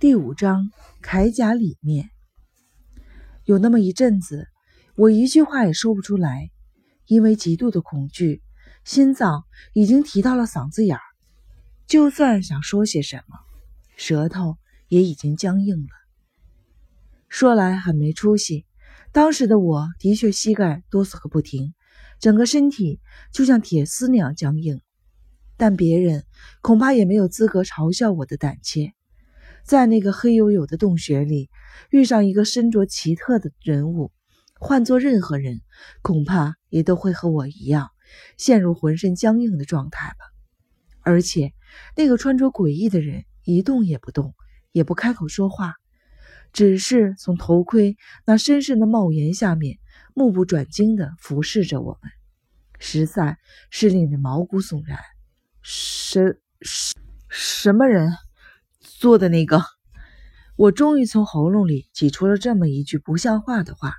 第五章铠甲里面，有那么一阵子，我一句话也说不出来，因为极度的恐惧，心脏已经提到了嗓子眼儿。就算想说些什么，舌头也已经僵硬了。说来很没出息，当时的我的确膝盖哆嗦个不停，整个身体就像铁丝那样僵硬。但别人恐怕也没有资格嘲笑我的胆怯。在那个黑黝黝的洞穴里，遇上一个身着奇特的人物，换做任何人，恐怕也都会和我一样，陷入浑身僵硬的状态吧。而且，那个穿着诡异的人一动也不动，也不开口说话，只是从头盔那深深的帽檐下面，目不转睛地俯视着我们，实在是令人毛骨悚然。什什什么人？做的那个，我终于从喉咙里挤出了这么一句不像话的话。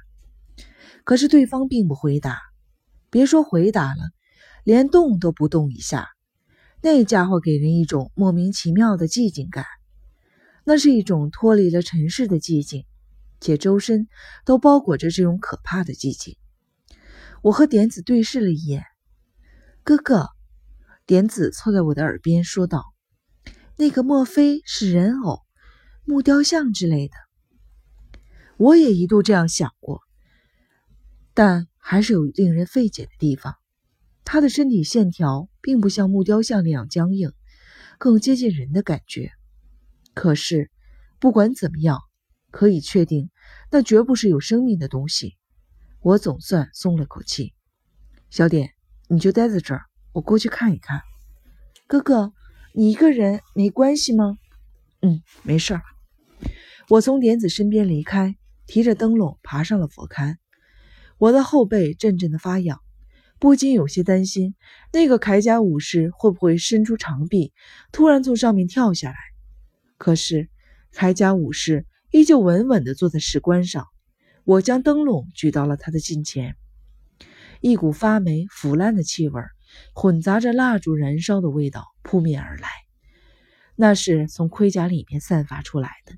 可是对方并不回答，别说回答了，连动都不动一下。那家伙给人一种莫名其妙的寂静感，那是一种脱离了尘世的寂静，且周身都包裹着这种可怕的寂静。我和点子对视了一眼，哥哥，点子凑在我的耳边说道。那个莫非是人偶、木雕像之类的？我也一度这样想过，但还是有令人费解的地方。他的身体线条并不像木雕像那样僵硬，更接近人的感觉。可是不管怎么样，可以确定那绝不是有生命的东西。我总算松了口气。小点，你就待在这儿，我过去看一看。哥哥。你一个人没关系吗？嗯，没事儿。我从莲子身边离开，提着灯笼爬上了佛龛。我的后背阵阵的发痒，不禁有些担心那个铠甲武士会不会伸出长臂，突然从上面跳下来。可是铠甲武士依旧稳稳地坐在石棺上。我将灯笼举到了他的近前，一股发霉腐烂的气味混杂着蜡烛燃烧的味道。扑面而来，那是从盔甲里面散发出来的。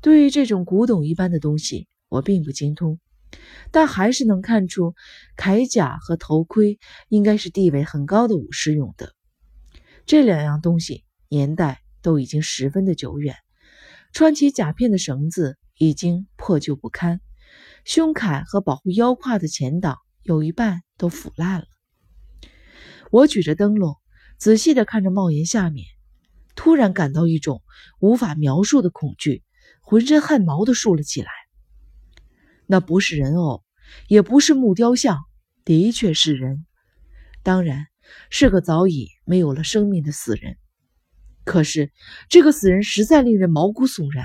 对于这种古董一般的东西，我并不精通，但还是能看出铠甲和头盔应该是地位很高的武士用的。这两样东西年代都已经十分的久远，穿起甲片的绳子已经破旧不堪，胸铠和保护腰胯的前挡有一半都腐烂了。我举着灯笼。仔细地看着帽檐下面，突然感到一种无法描述的恐惧，浑身汗毛都竖了起来。那不是人偶，也不是木雕像，的确是人，当然是个早已没有了生命的死人。可是这个死人实在令人毛骨悚然，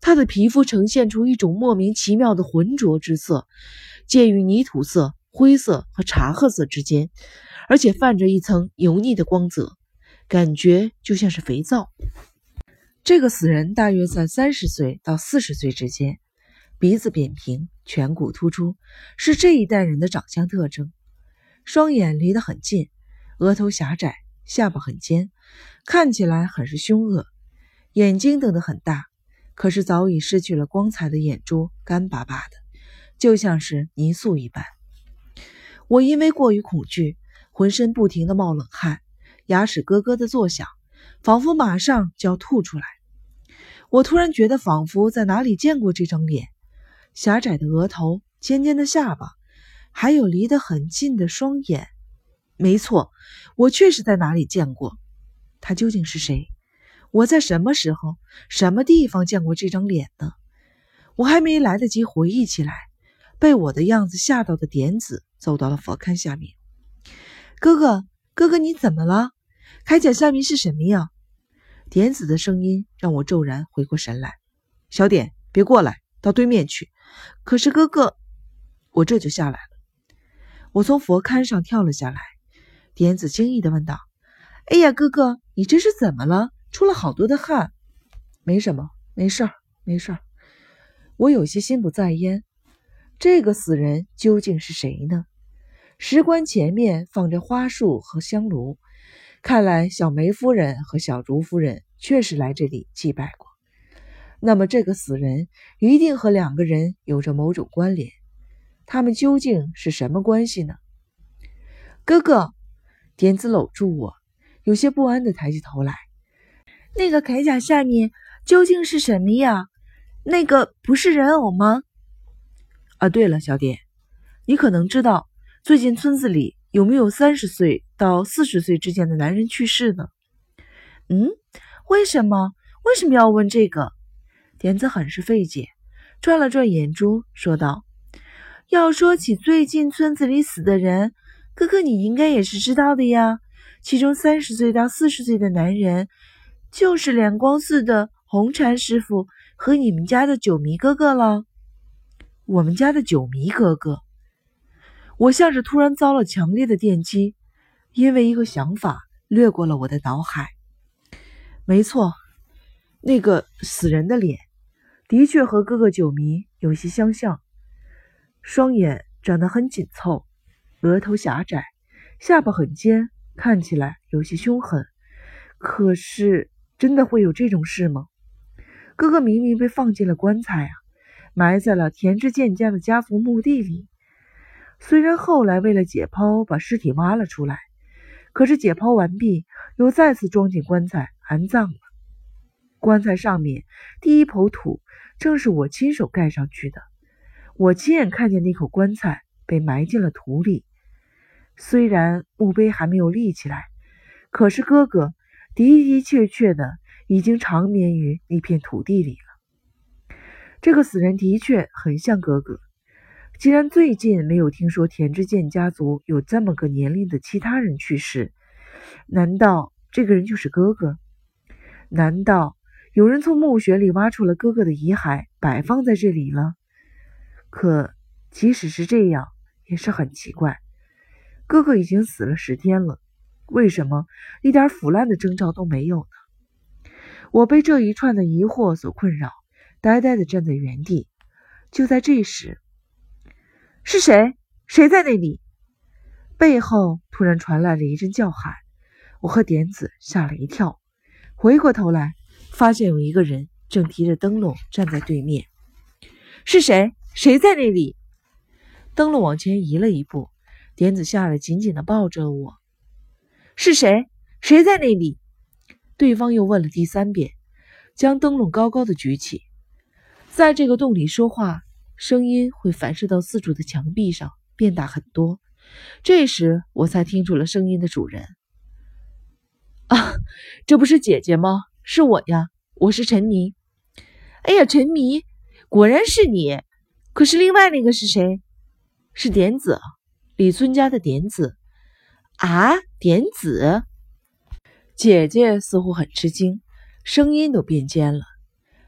他的皮肤呈现出一种莫名其妙的浑浊之色，介于泥土色、灰色和茶褐色之间。而且泛着一层油腻的光泽，感觉就像是肥皂。这个死人大约在三十岁到四十岁之间，鼻子扁平，颧骨突出，是这一代人的长相特征。双眼离得很近，额头狭窄，下巴很尖，看起来很是凶恶。眼睛瞪得很大，可是早已失去了光彩的眼珠干巴巴的，就像是泥塑一般。我因为过于恐惧。浑身不停的冒冷汗，牙齿咯咯的作响，仿佛马上就要吐出来。我突然觉得，仿佛在哪里见过这张脸：狭窄的额头，尖尖的下巴，还有离得很近的双眼。没错，我确实在哪里见过。他究竟是谁？我在什么时候、什么地方见过这张脸呢？我还没来得及回忆起来，被我的样子吓到的点子走到了佛龛下面。哥哥，哥哥，你怎么了？铠甲下面是什么呀？点子的声音让我骤然回过神来。小点，别过来，到对面去。可是哥哥，我这就下来了。我从佛龛上跳了下来。点子惊异的问道：“哎呀，哥哥，你这是怎么了？出了好多的汗。”没什么，没事儿，没事儿。我有些心不在焉。这个死人究竟是谁呢？石棺前面放着花束和香炉，看来小梅夫人和小竹夫人确实来这里祭拜过。那么这个死人一定和两个人有着某种关联。他们究竟是什么关系呢？哥哥，点子搂住我，有些不安地抬起头来。那个铠甲下面究竟是什么呀？那个不是人偶吗？啊，对了，小点，你可能知道最近村子里有没有三十岁到四十岁之间的男人去世呢？嗯，为什么？为什么要问这个？田子很是费解，转了转眼珠，说道：“要说起最近村子里死的人，哥哥你应该也是知道的呀。其中三十岁到四十岁的男人，就是两光寺的红禅师傅和你们家的九迷哥哥了。我们家的九迷哥哥，我像是突然遭了强烈的电击，因为一个想法掠过了我的脑海。没错，那个死人的脸。的确和哥哥九迷有些相像，双眼长得很紧凑，额头狭窄，下巴很尖，看起来有些凶狠。可是，真的会有这种事吗？哥哥明明被放进了棺材啊，埋在了田之健家的家族墓地里。虽然后来为了解剖把尸体挖了出来，可是解剖完毕又再次装进棺材安葬了。棺材上面第一抔土。正是我亲手盖上去的。我亲眼看见那口棺材被埋进了土里。虽然墓碑还没有立起来，可是哥哥的的确确的已经长眠于那片土地里了。这个死人的确很像哥哥。既然最近没有听说田之健家族有这么个年龄的其他人去世，难道这个人就是哥哥？难道？有人从墓穴里挖出了哥哥的遗骸，摆放在这里了。可即使是这样，也是很奇怪。哥哥已经死了十天了，为什么一点腐烂的征兆都没有呢？我被这一串的疑惑所困扰，呆呆地站在原地。就在这时，是谁？谁在那里？背后突然传来了一阵叫喊，我和点子吓了一跳，回过头来。发现有一个人正提着灯笼站在对面，是谁？谁在那里？灯笼往前移了一步，点子吓得紧紧的抱着我。是谁？谁在那里？对方又问了第三遍，将灯笼高高的举起，在这个洞里说话，声音会反射到四处的墙壁上，变大很多。这时我才听出了声音的主人。啊，这不是姐姐吗？是我呀，我是陈迷。哎呀，陈迷，果然是你。可是另外那个是谁？是点子，李村家的点子。啊，点子。姐姐似乎很吃惊，声音都变尖了。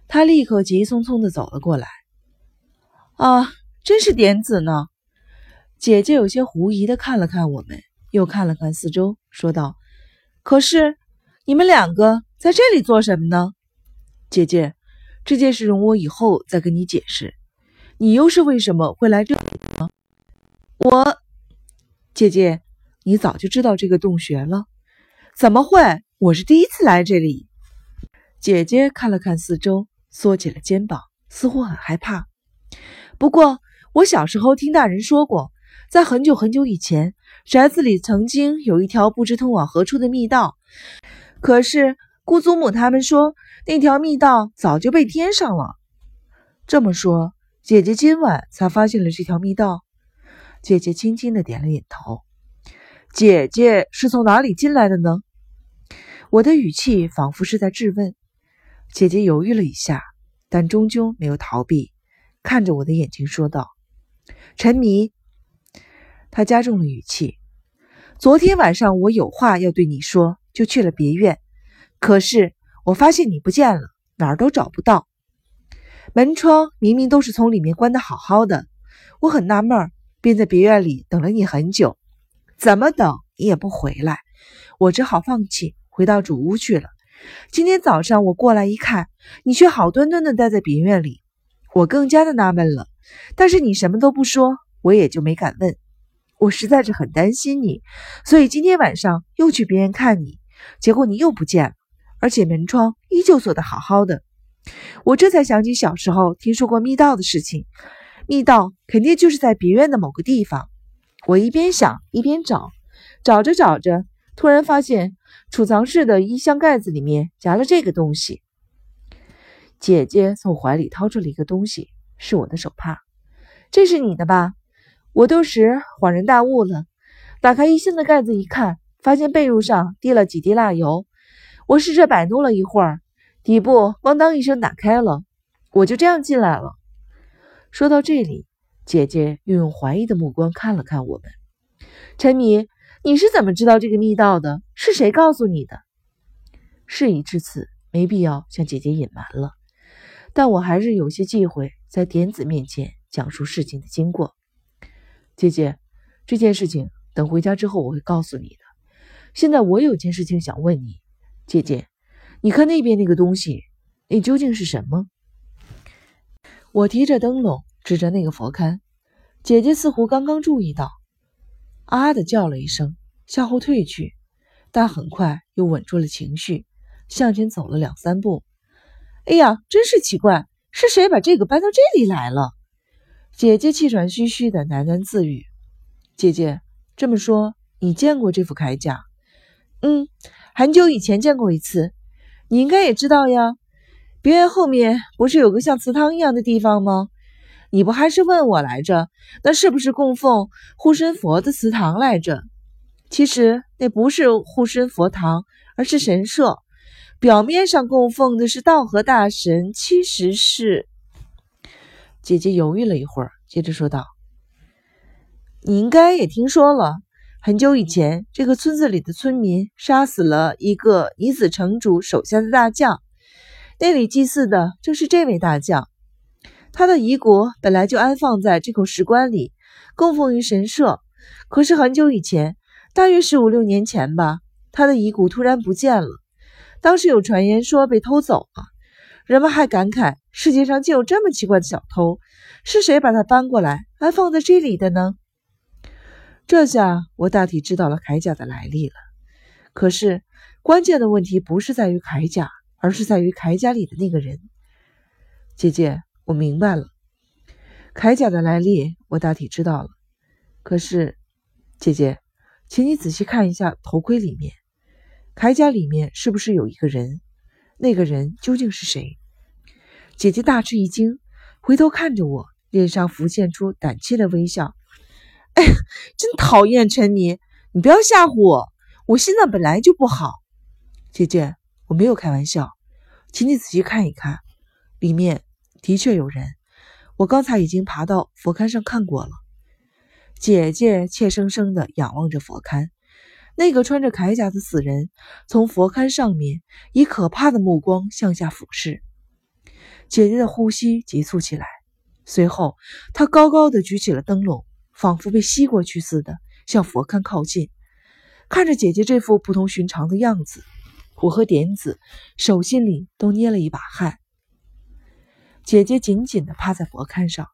她立刻急匆匆地走了过来。啊，真是点子呢。姐姐有些狐疑地看了看我们，又看了看四周，说道：“可是你们两个。”在这里做什么呢，姐姐？这件事容我以后再跟你解释。你又是为什么会来这里呢？我，姐姐，你早就知道这个洞穴了？怎么会？我是第一次来这里。姐姐看了看四周，缩起了肩膀，似乎很害怕。不过，我小时候听大人说过，在很久很久以前，宅子里曾经有一条不知通往何处的密道，可是。姑祖母他们说，那条密道早就被填上了。这么说，姐姐今晚才发现了这条密道。姐姐轻轻的点了点头。姐姐是从哪里进来的呢？我的语气仿佛是在质问。姐姐犹豫了一下，但终究没有逃避，看着我的眼睛说道：“陈迷。”他加重了语气：“昨天晚上我有话要对你说，就去了别院。”可是我发现你不见了，哪儿都找不到。门窗明明都是从里面关的好好的，我很纳闷，便在别院里等了你很久，怎么等你也不回来，我只好放弃，回到主屋去了。今天早上我过来一看，你却好端端的待在别院里，我更加的纳闷了。但是你什么都不说，我也就没敢问。我实在是很担心你，所以今天晚上又去别院看你，结果你又不见了。而且门窗依旧锁得好好的，我这才想起小时候听说过密道的事情，密道肯定就是在别院的某个地方。我一边想一边找，找着找着，突然发现储藏室的衣箱盖子里面夹了这个东西。姐姐从怀里掏出了一个东西，是我的手帕。这是你的吧？我顿时恍然大悟了，打开衣箱的盖子一看，发现被褥上滴了几滴蜡油。我试着摆弄了一会儿。底部咣当一声打开了，我就这样进来了。说到这里，姐姐又用怀疑的目光看了看我们。陈米，你是怎么知道这个密道的？是谁告诉你的？事已至此，没必要向姐姐隐瞒了。但我还是有些忌讳在点子面前讲述事情的经过。姐姐，这件事情等回家之后我会告诉你的。现在我有件事情想问你，姐姐。你看那边那个东西，那究竟是什么？我提着灯笼指着那个佛龛，姐姐似乎刚刚注意到，啊的叫了一声，向后退去，但很快又稳住了情绪，向前走了两三步。哎呀，真是奇怪，是谁把这个搬到这里来了？姐姐气喘吁吁的喃喃自语：“姐姐，这么说，你见过这副铠甲？嗯，很久以前见过一次。”你应该也知道呀，别院后面不是有个像祠堂一样的地方吗？你不还是问我来着，那是不是供奉护身佛的祠堂来着？其实那不是护身佛堂，而是神社。表面上供奉的是道和大神，其实是……姐姐犹豫了一会儿，接着说道：“你应该也听说了。”很久以前，这个村子里的村民杀死了一个以子城主手下的大将，那里祭祀的正是这位大将。他的遗骨本来就安放在这口石棺里，供奉于神社。可是很久以前，大约是五六年前吧，他的遗骨突然不见了。当时有传言说被偷走了，人们还感慨世界上竟有这么奇怪的小偷。是谁把它搬过来安放在这里的呢？这下我大体知道了铠甲的来历了。可是关键的问题不是在于铠甲，而是在于铠甲里的那个人。姐姐，我明白了，铠甲的来历我大体知道了。可是，姐姐，请你仔细看一下头盔里面，铠甲里面是不是有一个人？那个人究竟是谁？姐姐大吃一惊，回头看着我，脸上浮现出胆怯的微笑。哎，真讨厌陈妮，你不要吓唬我，我心脏本来就不好。姐姐，我没有开玩笑，请你仔细看一看，里面的确有人。我刚才已经爬到佛龛上看过了。姐姐怯生生地仰望着佛龛，那个穿着铠甲的死人从佛龛上面以可怕的目光向下俯视。姐姐的呼吸急促起来，随后她高高的举起了灯笼。仿佛被吸过去似的，向佛龛靠近。看着姐姐这副不同寻常的样子，我和点子手心里都捏了一把汗。姐姐紧紧地趴在佛龛上，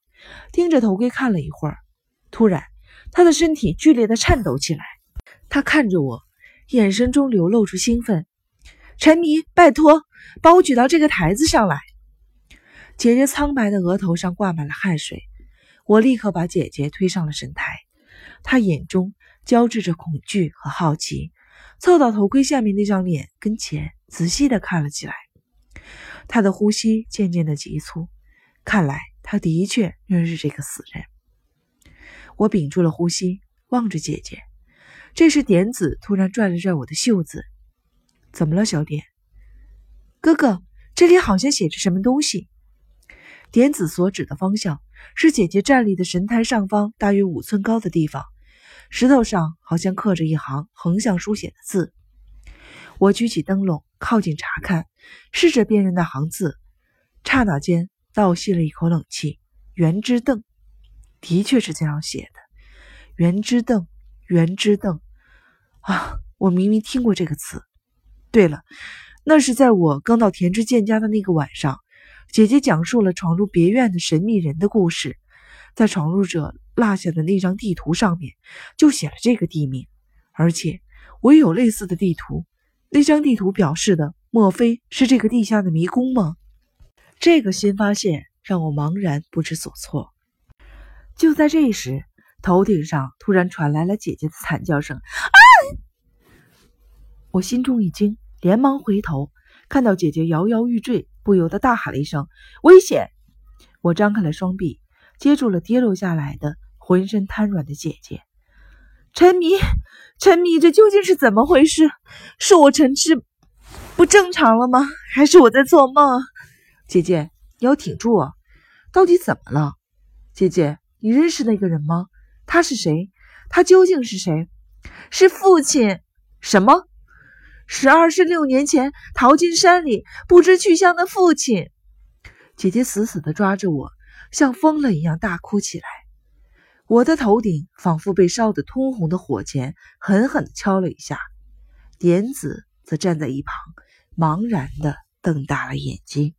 盯着头盔看了一会儿，突然，她的身体剧烈地颤抖起来。他看着我，眼神中流露出兴奋。陈迷，拜托，把我举到这个台子上来。姐姐苍白的额头上挂满了汗水。我立刻把姐姐推上了神台，她眼中交织着恐惧和好奇，凑到头盔下面那张脸跟前，仔细的看了起来。她的呼吸渐渐的急促，看来她的确认识这个死人。我屏住了呼吸，望着姐姐。这时，点子突然拽了拽我的袖子：“怎么了，小点？哥哥，这里好像写着什么东西。”点子所指的方向。是姐姐站立的神台上方大约五寸高的地方，石头上好像刻着一行横向书写的字。我举起灯笼，靠近查看，试着辨认那行字。刹那间，倒吸了一口冷气。圆之凳，的确是这样写的。圆之凳，圆之凳。啊，我明明听过这个词。对了，那是在我刚到田之健家的那个晚上。姐姐讲述了闯入别院的神秘人的故事，在闯入者落下的那张地图上面就写了这个地名，而且我也有类似的地图。那张地图表示的，莫非是这个地下的迷宫吗？这个新发现让我茫然不知所措。就在这时，头顶上突然传来了姐姐的惨叫声：“啊！”我心中一惊，连忙回头，看到姐姐摇摇欲坠，不由得大喊了一声：“危险！”我张开了双臂，接住了跌落下来的、浑身瘫软的姐姐。陈迷，陈迷，这究竟是怎么回事？是我陈痴不正常了吗？还是我在做梦？姐姐，你要挺住啊！到底怎么了？姐姐，你认识那个人吗？他是谁？他究竟是谁？是父亲？什么？十二十六年前逃进山里不知去向的父亲。姐姐死死地抓着我，像疯了一样大哭起来。我的头顶仿佛被烧得通红的火钳狠狠地敲了一下。点子则站在一旁，茫然地瞪大了眼睛。